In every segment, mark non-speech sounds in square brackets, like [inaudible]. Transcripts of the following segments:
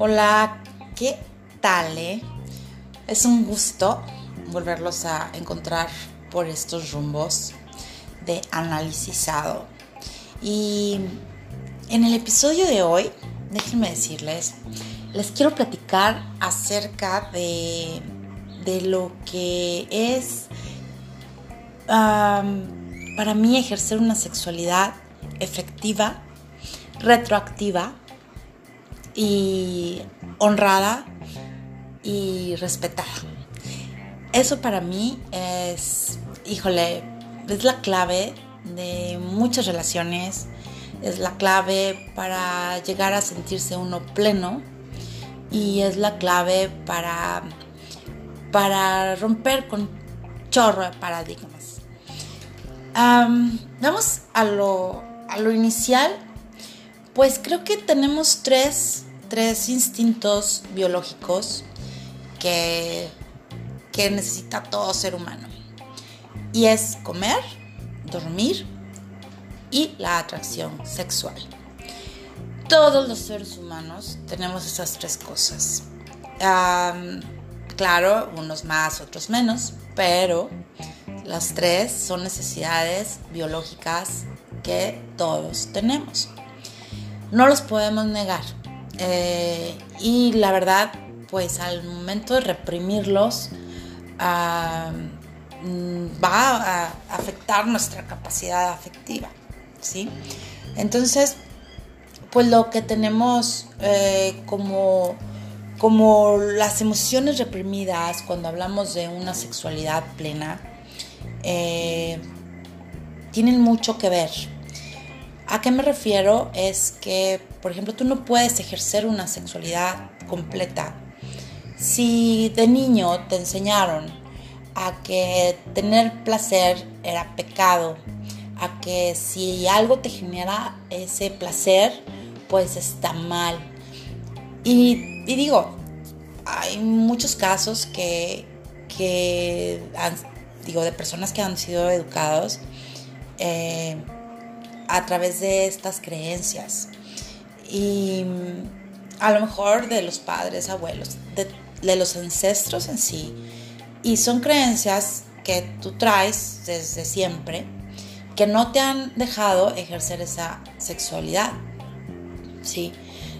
Hola, ¿qué tal? Eh? Es un gusto volverlos a encontrar por estos rumbos de analizado. Y en el episodio de hoy, déjenme decirles, les quiero platicar acerca de, de lo que es para mí ejercer una sexualidad efectiva, retroactiva y honrada y respetada. Eso para mí es, híjole, es la clave de muchas relaciones, es la clave para llegar a sentirse uno pleno y es la clave para, para romper con chorro de paradigmas. vamos a lo, a lo inicial. Pues creo que tenemos tres tres instintos biológicos que, que necesita todo ser humano. Y es comer, dormir y la atracción sexual. Todos los seres humanos tenemos esas tres cosas. claro, unos más, otros menos, pero las tres son necesidades biológicas todos tenemos. No los podemos negar. Eh, y la verdad, pues al momento de reprimirlos, ah, mm, va a afectar nuestra capacidad afectiva, ¿sí? Entonces, pues lo que tenemos eh, como, como las emociones reprimidas cuando hablamos de una sexualidad plena, eh, tienen mucho que ver ¿A qué me refiero? Es que, por ejemplo, tú no puedes ejercer una sexualidad completa si de niño te enseñaron a que tener placer era pecado, a que si algo te genera ese placer, pues está mal. Y, digo, hay muchos casos que, digo, de personas que han sido educados. Eh, a través de estas creencias. Y mm, a lo mejor de los padres, abuelos, de, los ancestros en sí. Y son creencias que tú traes desde siempre que no te han dejado ejercer esa sexualidad. ¿Sí?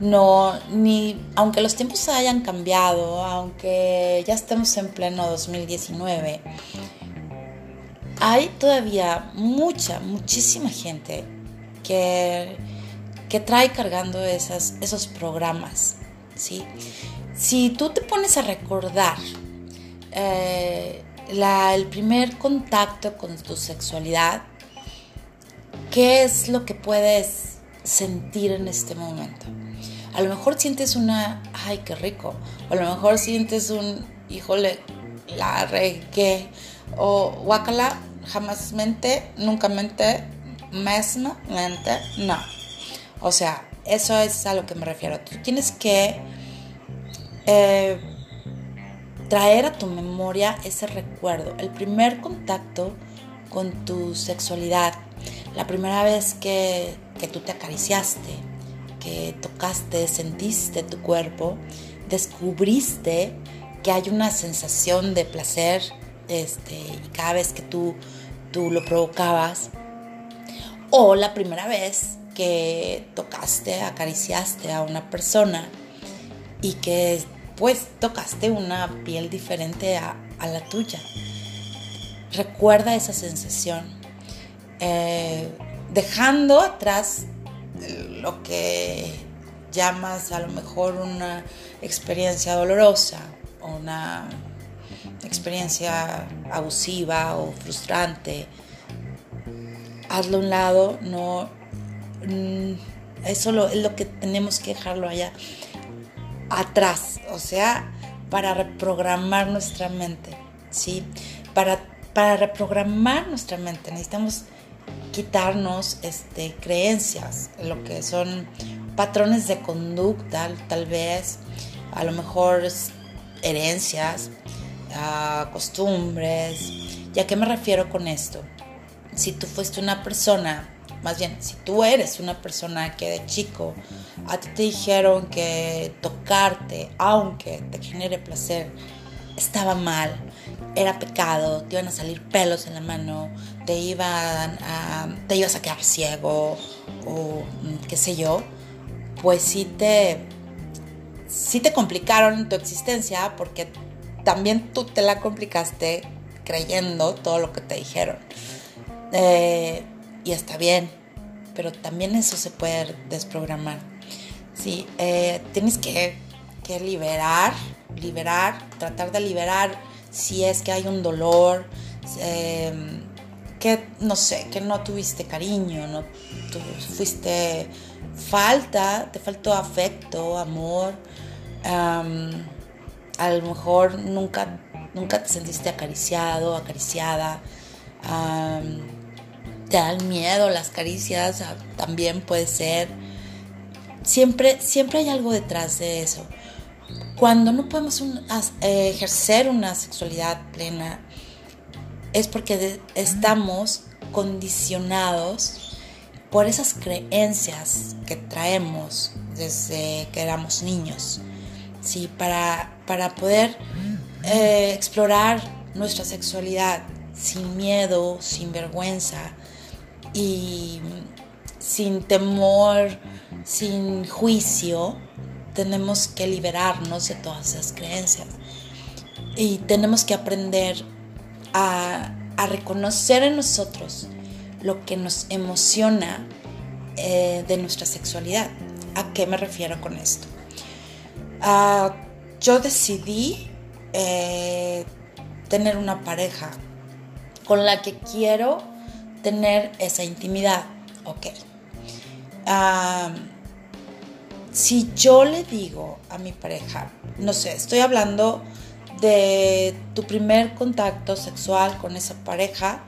No, ni, aunque los tiempos hayan cambiado, aunque ya estemos en pleno 2019, hay todavía mucha, muchísima gente que, que trae cargando esos programas. ¿sí? Si tú te pones a recordar eh, el primer contacto con tu sexualidad, ¿qué es lo que puedes sentir en este momento? A lo mejor sientes una, ay, qué rico. O a lo mejor sientes un, híjole, la regué. O guacala, jamás mente, nunca mente, mesma, mente, no. O sea, eso es a lo que me refiero. Tú tienes que eh, traer a tu memoria ese recuerdo, el primer contacto con tu sexualidad, la primera vez que, que tú te acariciaste, que tocaste, sentiste tu cuerpo, descubriste que hay una sensación de placer este, y cada vez que tú tú lo provocabas. O la primera vez que tocaste, acariciaste a una persona y que pues tocaste una piel diferente a, la tuya. Recuerda esa sensación. Eh, dejando atrás lo que llamas a lo mejor una experiencia dolorosa, una experiencia abusiva o frustrante, hazlo a un lado, no, mm, eso es lo que tenemos que dejarlo allá atrás, o sea, para reprogramar nuestra mente, ¿sí? Para, para reprogramar nuestra mente necesitamos quitarnos este, creencias, lo que son patrones de conducta, tal vez, a lo mejor herencias, costumbres. ¿Y a qué me refiero con esto? Si tú fuiste una persona más bien, si tú eres una persona que de chico a ti te dijeron que tocarte, aunque te genere placer, estaba mal, era pecado, te iban a salir pelos en la mano, te iban a, te ibas a quedar ciego o qué sé yo, pues sí te, sí te complicaron tu existencia porque también tú te la complicaste creyendo todo lo que te dijeron. Eh, y está bien, pero también eso se puede desprogramar. Sí, eh, tienes que, que liberar, liberar, tratar de liberar si es que hay un dolor, eh, que no sé, que no tuviste cariño, no fuiste falta, te faltó afecto, amor, a lo mejor nunca, nunca te sentiste acariciado, acariciada, te dan miedo las caricias, ah, también puede ser. Siempre, siempre hay algo detrás de eso. Cuando no podemos eh, ejercer una sexualidad plena, es porque estamos condicionados por esas creencias que traemos desde que éramos niños. ¿Sí? Para, para poder eh, explorar nuestra sexualidad sin miedo, sin vergüenza y sin temor, sin juicio, tenemos que liberarnos de todas esas creencias. Y tenemos que aprender a, reconocer en nosotros lo que nos emociona eh, de nuestra sexualidad. ¿A qué me refiero con esto? Ah, yo decidí eh, tener una pareja con la que quiero tener esa intimidad. Ok. Ah, si yo le digo a mi pareja, no sé, estoy hablando de tu primer contacto sexual con esa pareja,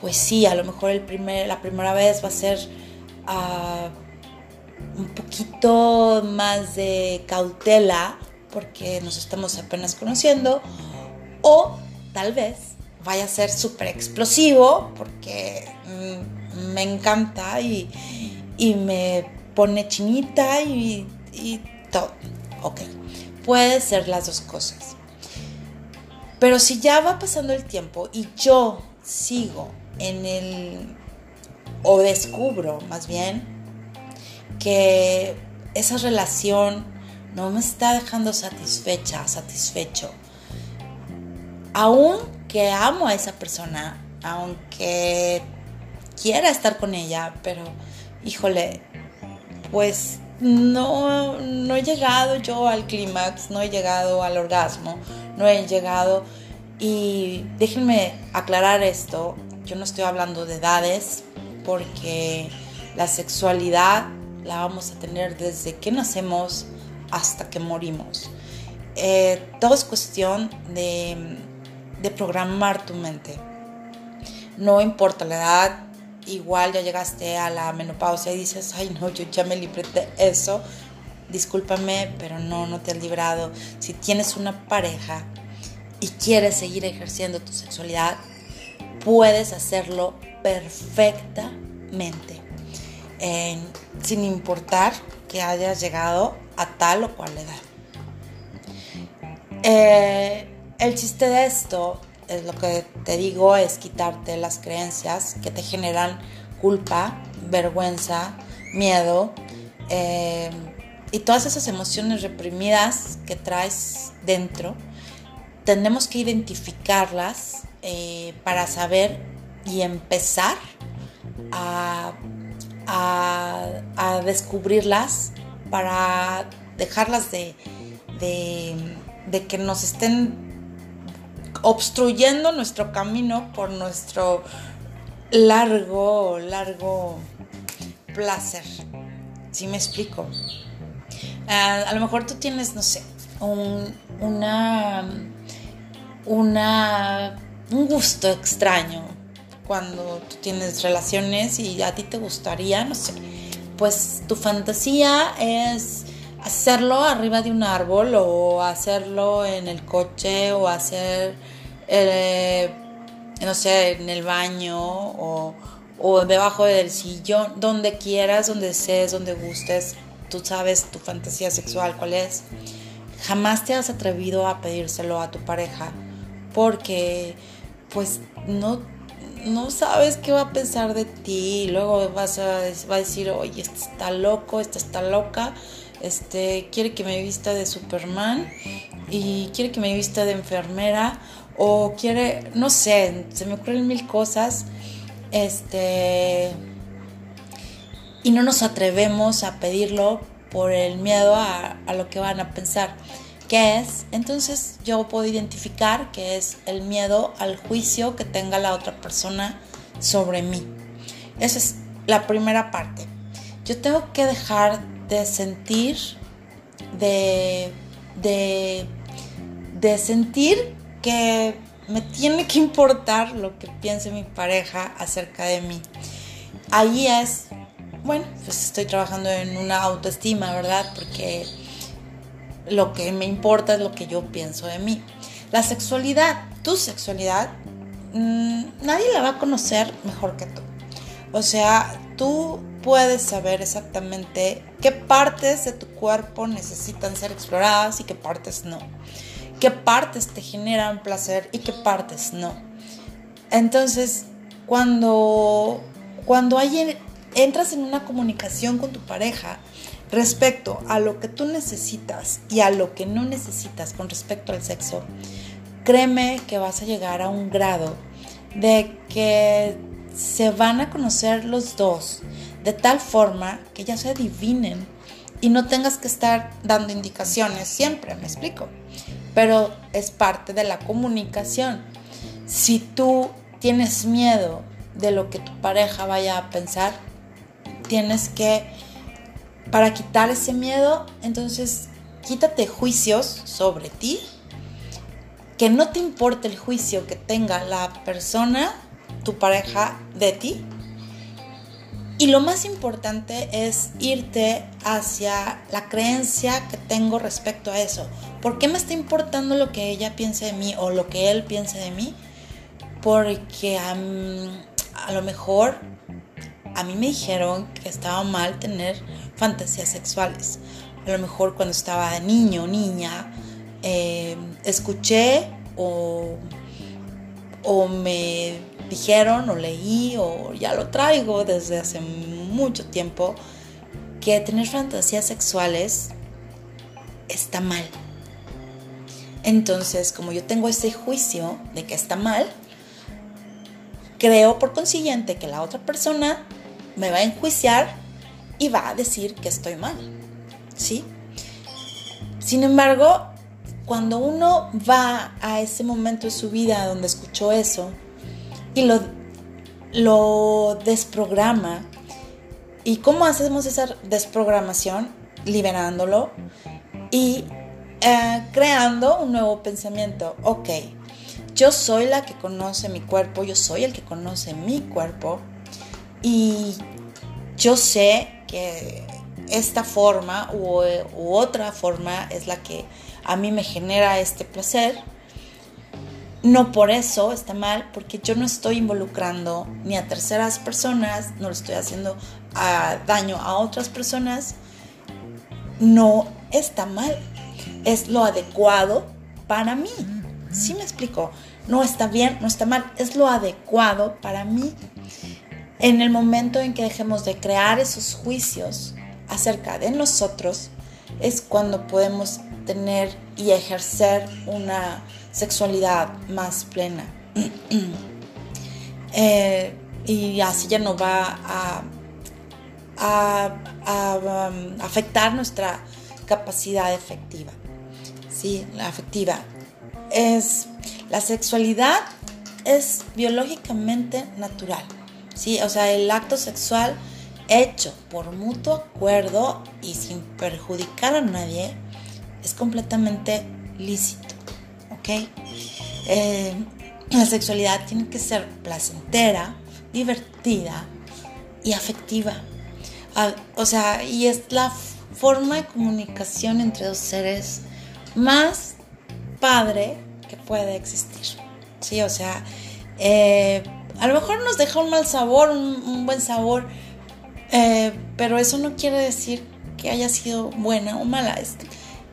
pues sí, a lo mejor el primer, la primera vez va a ser uh, un poquito más de cautela porque nos estamos apenas conociendo o tal vez vaya a ser súper explosivo porque mm, me encanta y, y me pone chinita y, todo. Ok, puede ser las dos cosas. Pero si ya va pasando el tiempo y yo sigo en el, o descubro más bien, que esa relación no me está dejando satisfecha, satisfecho, aunque amo a esa persona, aunque quiera estar con ella, pero híjole, pues no, no he llegado yo al clímax, no he llegado al orgasmo, no he llegado. Y déjenme aclarar esto, yo no estoy hablando de edades, porque la sexualidad la vamos a tener desde que nacemos hasta que morimos. Eh, todo es cuestión de, programar tu mente. No importa la edad, igual ya llegaste a la menopausia y dices, ay no, yo ya me libré de eso, discúlpame, pero no, no te has librado. Si tienes una pareja y quieres seguir ejerciendo tu sexualidad, puedes hacerlo perfectamente, sin importar que hayas llegado a tal o cual edad. Eh, el chiste de esto es lo que te digo es quitarte las creencias que te generan culpa, vergüenza, miedo eh, y todas esas emociones reprimidas que traes dentro. Tenemos que identificarlas eh, para saber y empezar a, descubrirlas para dejarlas de, de que nos estén obstruyendo nuestro camino por nuestro largo, largo placer. ¿Sí me explico? Ah, a lo mejor tú tienes, no sé, un, una, una, un gusto extraño cuando tú tienes relaciones y a ti te gustaría, no sé, pues tu fantasía es hacerlo arriba de un árbol o hacerlo en el coche o hacer, eh, no sé, en el baño o, o debajo del sillón, donde quieras, donde desees, donde gustes, tú sabes tu fantasía sexual cuál es. Jamás te has atrevido a pedírselo a tu pareja porque pues no, no sabes qué va a pensar de ti luego vas a, va a decir, oye, este está loco, esta está loca, este quiere que me vista de Superman y quiere que me vista de enfermera o quiere, no sé, se me ocurren mil cosas, este, y no nos atrevemos a pedirlo por el miedo a, a lo que van a pensar. ¿Qué es? Entonces yo puedo identificar que es el miedo al juicio que tenga la otra persona sobre mí. Esa es la primera parte. Yo tengo que dejar de sentir, de, de, de sentir que me tiene que importar lo que piense mi pareja acerca de mí. Ahí es, bueno, pues estoy trabajando en una autoestima, ¿verdad? Porque lo que me importa es lo que yo pienso de mí. La sexualidad, tu sexualidad, mm, nadie la va a conocer mejor que tú. O sea, tú puedes saber exactamente qué partes de tu cuerpo necesitan ser exploradas y qué partes no. Qué partes te generan placer y qué partes no. Entonces, cuando, cuando hay, entras en una comunicación con tu pareja, respecto a lo que tú necesitas y a lo que no necesitas con respecto al sexo, créeme que vas a llegar a un grado de que se van a conocer los dos de tal forma que ya se adivinen y no tengas que estar dando indicaciones siempre, me explico. Pero es parte de la comunicación. Si tú tienes miedo de lo que tu pareja vaya a pensar, tienes que para quitar ese miedo, entonces quítate juicios sobre ti, que no te importe el juicio que tenga la persona, tu pareja, de ti. Y lo más importante es irte hacia la creencia que tengo respecto a eso. ¿Por qué me está importando lo que ella piense de mí o lo que él piense de mí? Porque a lo mejor a mí me dijeron que estaba mal tener fantasías sexuales. A lo mejor cuando estaba niño o niña, eh, escuché o, o me dijeron o leí o ya lo traigo desde hace mucho tiempo que tener fantasías sexuales está mal. Entonces, como yo tengo ese juicio de que está mal, creo por consiguiente que la otra persona me va a enjuiciar y va a decir que estoy mal. ¿Sí? Sin embargo, cuando uno va a ese momento de su vida donde escuchó eso y lo, desprograma, ¿y cómo hacemos esa desprogramación? Liberándolo y eh, creando un nuevo pensamiento. Ok, yo soy la que conoce mi cuerpo, yo soy el que conoce mi cuerpo y yo sé que esta forma u, otra forma es la que a mí me genera este placer. No por eso está mal, porque yo no estoy involucrando ni a terceras personas, no le estoy haciendo daño a otras personas. No está mal, es lo adecuado para mí. ¿Sí me explico? No está bien, no está mal, es lo adecuado para mí. En el momento en que dejemos de crear esos juicios acerca de nosotros, es cuando podemos tener y ejercer una sexualidad más plena. [clears throat] Eh, y así ya no va a, a, um, afectar nuestra capacidad efectiva. Sí, la afectiva. Es, la sexualidad es biológicamente natural. ¿Sí? O sea, el acto sexual hecho por mutuo acuerdo y sin perjudicar a nadie es completamente lícito, ¿ok? Eh, la sexualidad tiene que ser placentera, divertida y afectiva. Ah, o sea, y es la forma de comunicación entre dos seres más padre que puede existir. Sí, o sea, eh, A lo mejor nos deja un mal sabor, un, buen sabor, eh, pero eso no quiere decir que haya sido buena o mala. Es,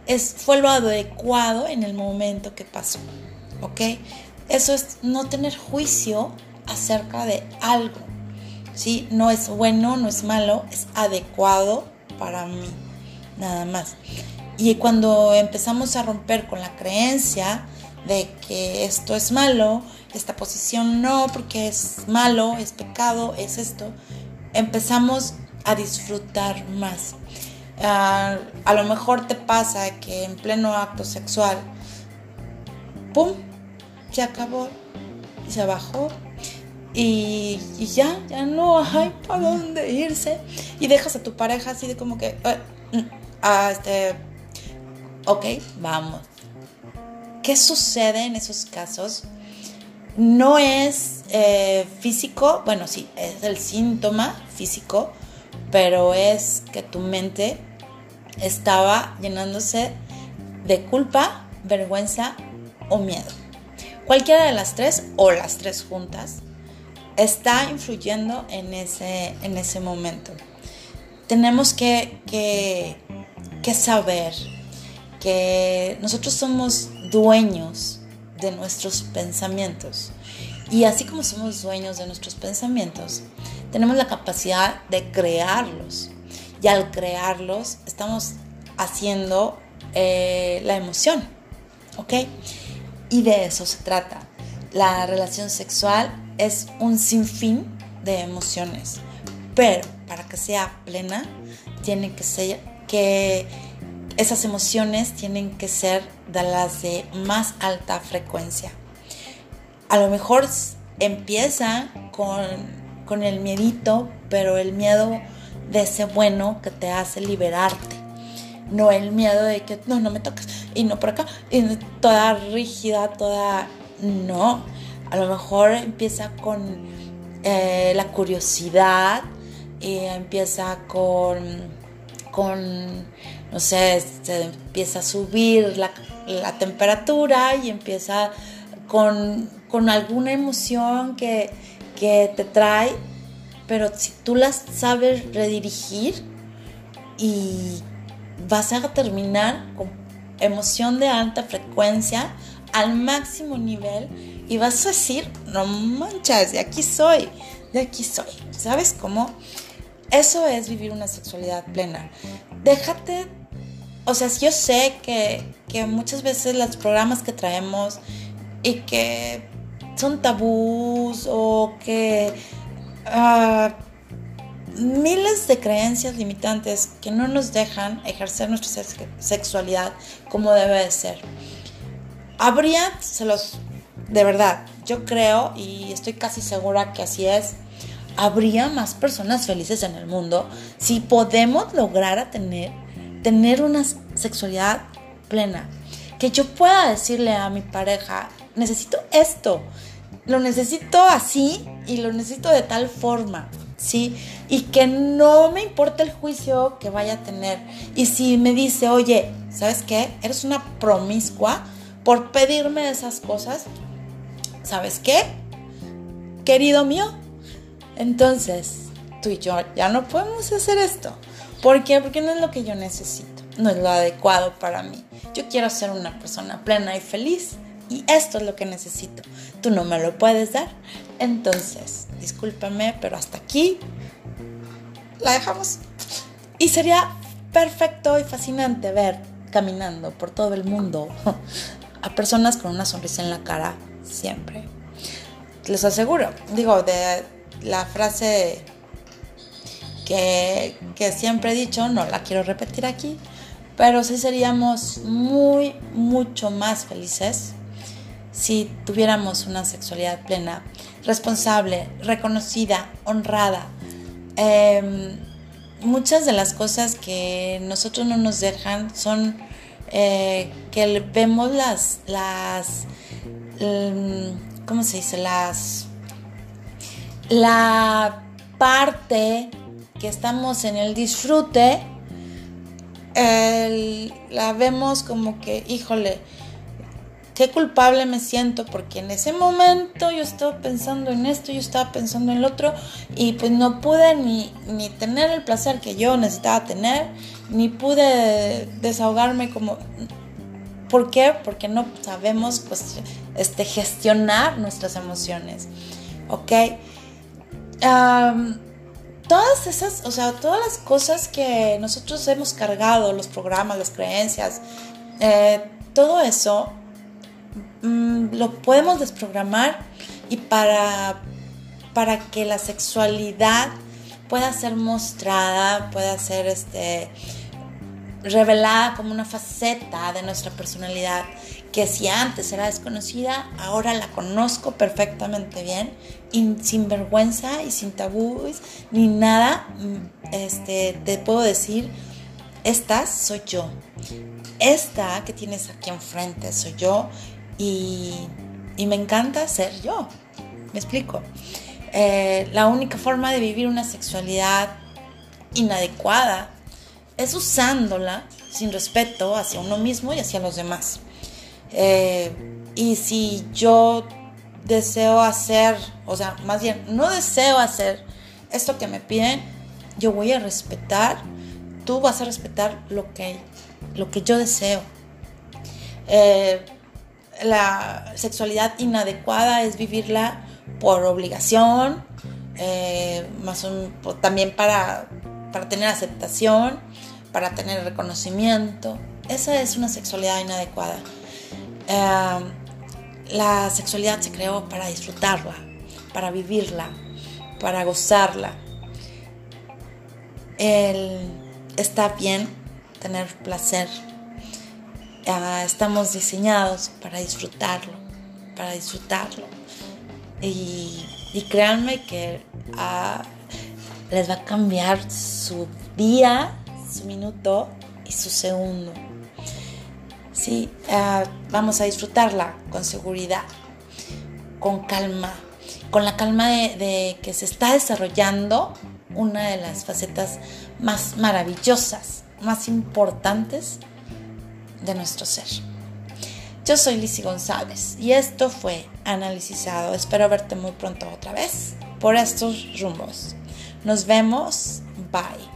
es, fue lo adecuado en el momento que pasó. ¿Ok? Eso es no tener juicio acerca de algo. ¿Sí? No es bueno, no es malo, es adecuado para mí. Nada más. Y cuando empezamos a romper con la creencia de que esto es malo, esta posición no, porque es malo, es pecado, es esto, empezamos a disfrutar más. Ah, a lo mejor te pasa que en pleno acto sexual, ¡pum! Se acabó se bajó. Y, ya, ya no hay para dónde irse. Y dejas a tu pareja así de como que, uh, este, ok, vamos. ¿Qué sucede en esos casos? No es eh, físico, bueno, sí, es el síntoma físico, pero es que tu mente estaba llenándose de culpa, vergüenza o miedo. Cualquiera de las tres o las tres juntas está influyendo en ese, en ese momento. Tenemos que, que, que saber que nosotros somos dueños de nuestros pensamientos. Y así como somos dueños de nuestros pensamientos, tenemos la capacidad de crearlos. Y al crearlos, estamos haciendo eh, la emoción. ¿Ok? Y de eso se trata. La relación sexual es un sinfín de emociones. Pero para que sea plena, tiene que ser que esas emociones tienen que ser de las de más alta frecuencia. A lo mejor empieza con, con el miedito, pero el miedo de ese bueno que te hace liberarte. No el miedo de que no, no me toques y no por acá, y toda rígida, toda... No, a lo mejor empieza con eh, la curiosidad, y empieza con, con no sé, se empieza a subir la, temperatura y empieza con, alguna emoción que, que, te trae, pero si tú las sabes redirigir y vas a terminar con emoción de alta frecuencia al máximo nivel y vas a decir, no manches, de aquí soy, de aquí soy. ¿Sabes cómo? Eso es vivir una sexualidad plena. Déjate, o sea, yo sé que, muchas veces los programas que traemos y que son tabús o que ah, miles de creencias limitantes que no nos dejan ejercer nuestra sexualidad como debe de ser. Habría, se los, de verdad, yo creo y estoy casi segura que así es, habría más personas felices en el mundo si podemos lograr a tener, tener una sexualidad plena. Que yo pueda decirle a mi pareja, necesito esto, lo necesito así y lo necesito de tal forma, ¿sí? Y que no me importa el juicio que vaya a tener. Y si me dice, oye, ¿sabes qué? Eres una promiscua por pedirme esas cosas, ¿sabes qué? Querido mío, entonces, tú y yo ya no podemos hacer esto. ¿Por qué? Porque no es lo que yo necesito, no es lo adecuado para mí. Yo quiero ser una persona plena y feliz y esto es lo que necesito. Tú no me lo puedes dar. Entonces, discúlpame, pero hasta aquí la dejamos. Y sería perfecto y fascinante ver caminando por todo el mundo [laughs] a personas con una sonrisa en la cara siempre. Les aseguro, digo, de la frase que, siempre he dicho, no la quiero repetir aquí, pero sí seríamos muy, mucho más felices si tuviéramos una sexualidad plena, responsable, reconocida, honrada. Em, muchas de las cosas que nosotros no nos dejan son eh, que vemos las, las, mm, ¿cómo se dice? Las la parte que estamos en el disfrute, la vemos como que, híjole, qué culpable me siento porque en ese momento yo estaba pensando en esto, yo estaba pensando en el otro y pues no pude ni, ni tener el placer que yo necesitaba tener, ni pude desahogarme como... ¿Por qué? Porque no sabemos pues, este, gestionar nuestras emociones. ¿Ok? Todas esas, o sea, todas las cosas que nosotros hemos cargado, los programas, las creencias, eh, todo eso mm, lo podemos desprogramar y para, para que la sexualidad pueda ser mostrada, pueda ser este, revelada como una faceta de nuestra personalidad que si antes era desconocida, ahora la conozco perfectamente bien y sin vergüenza y sin tabúes ni nada, mm, este, te puedo decir, esta soy yo. Esta que tienes aquí enfrente soy yo y, me encanta ser yo. Me explico. Eh, la única forma de vivir una sexualidad inadecuada es usándola sin respeto hacia uno mismo y hacia los demás. Eh, y si yo deseo hacer, o sea, más bien, no deseo hacer esto que me piden, yo voy a respetar, tú vas a respetar lo que, lo que yo deseo. Eh, la sexualidad inadecuada es vivirla por obligación, eh, más también para, para tener aceptación, para tener reconocimiento. Esa es una sexualidad inadecuada. Em, la sexualidad se creó para disfrutarla, para vivirla, para gozarla. está bien tener placer. Ah, estamos diseñados para disfrutarlo, para disfrutarlo. Y, créanme que ah, les va a cambiar su día, su minuto y su segundo. ¿sí? Ah, vamos a disfrutarla con seguridad, con calma, con la calma de, que se está desarrollando una de las facetas más maravillosas, más importantes de nuestro ser. Yo soy Lizzie González y esto fue Analizado. Espero verte muy pronto otra vez por estos rumbos. Nos vemos. Bye.